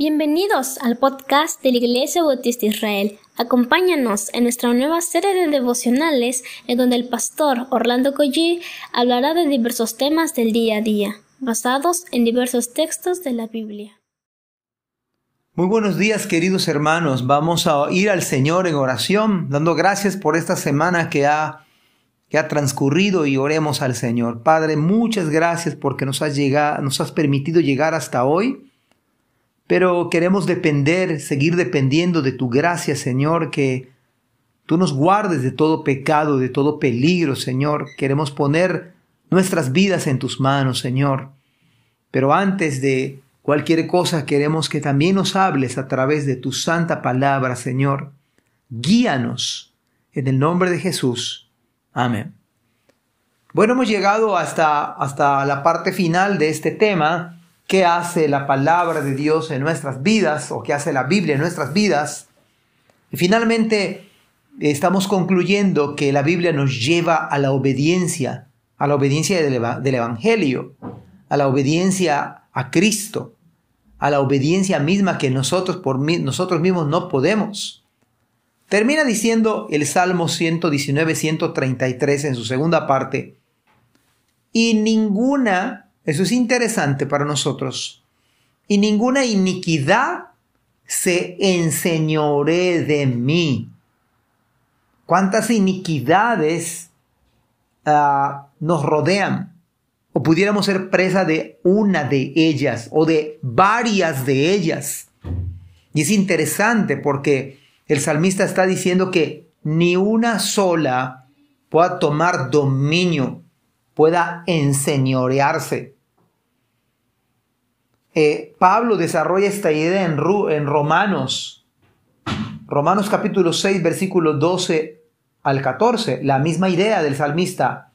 Bienvenidos al podcast de la Iglesia Bautista Israel. Acompáñanos en nuestra nueva serie de devocionales en donde el pastor Orlando Collie hablará de diversos temas del día a día, basados en diversos textos de la Biblia. Muy buenos días queridos hermanos, vamos a ir al Señor en oración, dando gracias por esta semana que ha, que ha transcurrido y oremos al Señor. Padre, muchas gracias porque nos has, llegado, nos has permitido llegar hasta hoy pero queremos depender, seguir dependiendo de tu gracia, Señor, que tú nos guardes de todo pecado, de todo peligro, Señor. Queremos poner nuestras vidas en tus manos, Señor. Pero antes de cualquier cosa, queremos que también nos hables a través de tu santa palabra, Señor. Guíanos en el nombre de Jesús. Amén. Bueno, hemos llegado hasta, hasta la parte final de este tema qué hace la palabra de Dios en nuestras vidas o qué hace la Biblia en nuestras vidas. Y finalmente estamos concluyendo que la Biblia nos lleva a la obediencia, a la obediencia del, Evangelio, a la obediencia a Cristo, a la obediencia misma que nosotros por nosotros mismos no podemos. Termina diciendo el Salmo 119, 133 en su segunda parte, y ninguna eso es interesante para nosotros. Y ninguna iniquidad se enseñore de mí. ¿Cuántas iniquidades ah, nos rodean? O pudiéramos ser presa de una de ellas o de varias de ellas. Y es interesante porque el salmista está diciendo que ni una sola pueda tomar dominio, pueda enseñorearse. Eh, Pablo desarrolla esta idea en, Romanos, Romanos capítulo 6, versículo 12 al 14, la misma idea del salmista,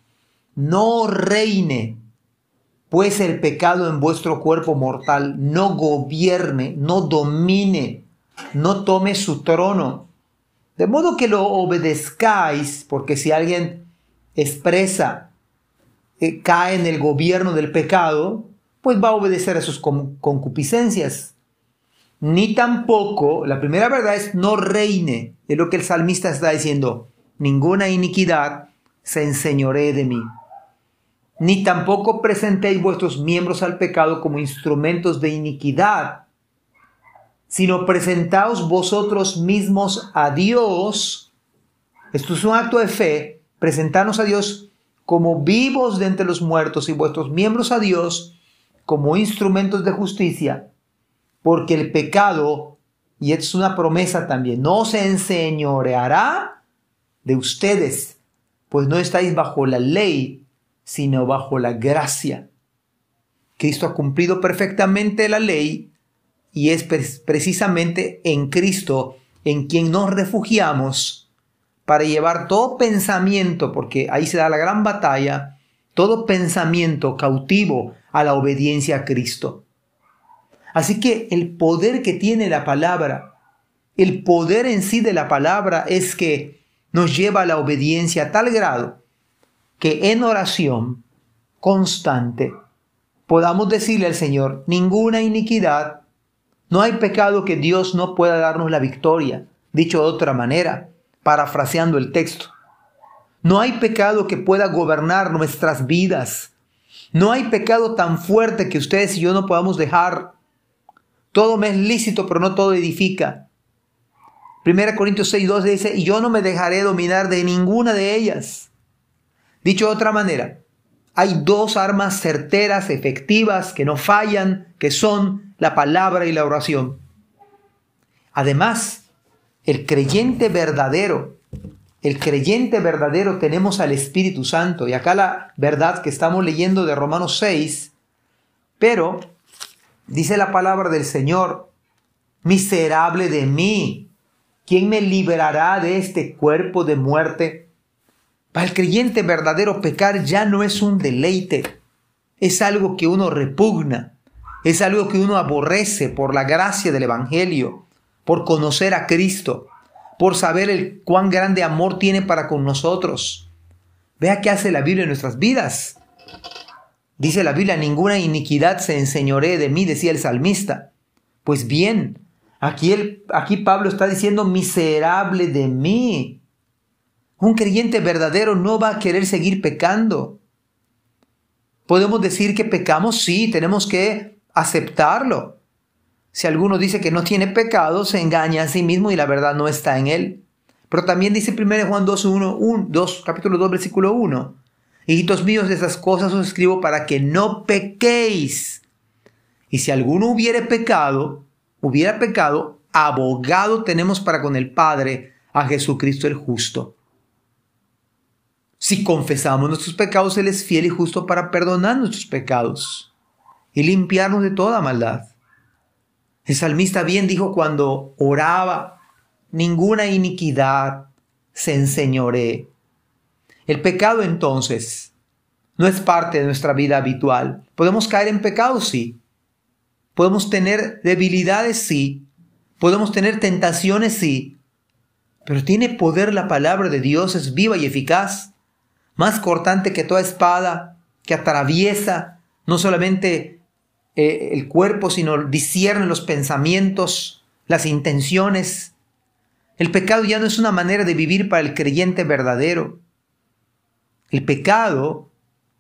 no reine pues el pecado en vuestro cuerpo mortal, no gobierne, no domine, no tome su trono, de modo que lo obedezcáis, porque si alguien expresa, eh, cae en el gobierno del pecado, pues va a obedecer a sus concupiscencias. Ni tampoco, la primera verdad es no reine, es lo que el salmista está diciendo, ninguna iniquidad se enseñoree de mí. Ni tampoco presentéis vuestros miembros al pecado como instrumentos de iniquidad, sino presentaos vosotros mismos a Dios. Esto es un acto de fe, presentarnos a Dios como vivos de entre los muertos y vuestros miembros a Dios como instrumentos de justicia, porque el pecado, y es una promesa también, no se enseñoreará de ustedes, pues no estáis bajo la ley, sino bajo la gracia. Cristo ha cumplido perfectamente la ley y es precisamente en Cristo en quien nos refugiamos para llevar todo pensamiento, porque ahí se da la gran batalla, todo pensamiento cautivo a la obediencia a Cristo. Así que el poder que tiene la palabra, el poder en sí de la palabra es que nos lleva a la obediencia a tal grado que en oración constante podamos decirle al Señor, ninguna iniquidad, no hay pecado que Dios no pueda darnos la victoria, dicho de otra manera, parafraseando el texto. No hay pecado que pueda gobernar nuestras vidas, no hay pecado tan fuerte que ustedes y yo no podamos dejar. Todo me es lícito, pero no todo edifica. 1 Corintios 6, 12 dice, y yo no me dejaré dominar de ninguna de ellas. Dicho de otra manera, hay dos armas certeras, efectivas, que no fallan, que son la palabra y la oración. Además, el creyente verdadero el creyente verdadero tenemos al Espíritu Santo. Y acá la verdad que estamos leyendo de Romanos 6, pero dice la palabra del Señor, miserable de mí, ¿quién me liberará de este cuerpo de muerte? Para el creyente verdadero pecar ya no es un deleite, es algo que uno repugna, es algo que uno aborrece por la gracia del Evangelio, por conocer a Cristo por saber el cuán grande amor tiene para con nosotros. Vea qué hace la Biblia en nuestras vidas. Dice la Biblia, ninguna iniquidad se enseñoree de mí, decía el salmista. Pues bien, aquí, aquí Pablo está diciendo miserable de mí. Un creyente verdadero no va a querer seguir pecando. Podemos decir que pecamos, sí, tenemos que aceptarlo. Si alguno dice que no tiene pecado, se engaña a sí mismo y la verdad no está en él. Pero también dice 1 Juan 2, 1, 1, 2, capítulo 2, versículo 1. Hijitos míos, de esas cosas os escribo para que no pequéis. Y si alguno hubiere pecado, hubiera pecado, abogado tenemos para con el Padre a Jesucristo el justo. Si confesamos nuestros pecados, Él es fiel y justo para perdonar nuestros pecados y limpiarnos de toda maldad. El salmista bien dijo cuando oraba, ninguna iniquidad se enseñoree el pecado entonces no es parte de nuestra vida habitual. Podemos caer en pecado, sí. Podemos tener debilidades, sí. Podemos tener tentaciones, sí. Pero tiene poder la palabra de Dios, es viva y eficaz, más cortante que toda espada, que atraviesa no solamente eh, el cuerpo, sino discierne los pensamientos, las intenciones. El pecado ya no es una manera de vivir para el creyente verdadero. El pecado,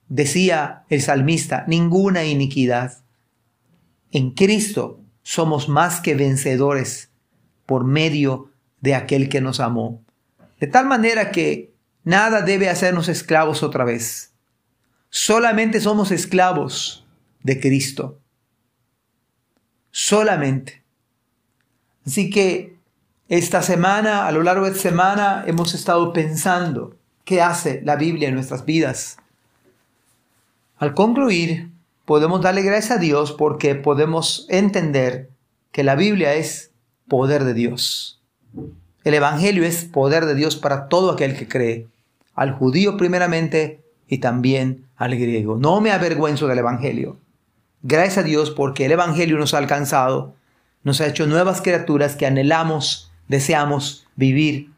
decía el salmista, ninguna iniquidad. En Cristo somos más que vencedores por medio de aquel que nos amó. De tal manera que nada debe hacernos esclavos otra vez. Solamente somos esclavos de Cristo. Solamente. Así que esta semana, a lo largo de esta semana, hemos estado pensando ¿Qué hace la Biblia en nuestras vidas? Al concluir, podemos darle gracias a Dios porque podemos entender que la Biblia es poder de Dios. El Evangelio es poder de Dios para todo aquel que cree, al judío primeramente y también al griego. No me avergüenzo del Evangelio. Gracias a Dios porque el Evangelio nos ha alcanzado, nos ha hecho nuevas criaturas que anhelamos, deseamos vivir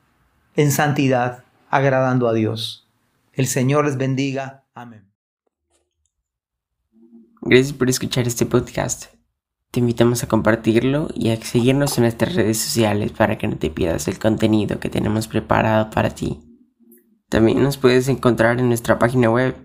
en santidad agradando a Dios. El Señor les bendiga. Amén. Gracias por escuchar este podcast. Te invitamos a compartirlo y a seguirnos en nuestras redes sociales para que no te pierdas el contenido que tenemos preparado para ti. También nos puedes encontrar en nuestra página web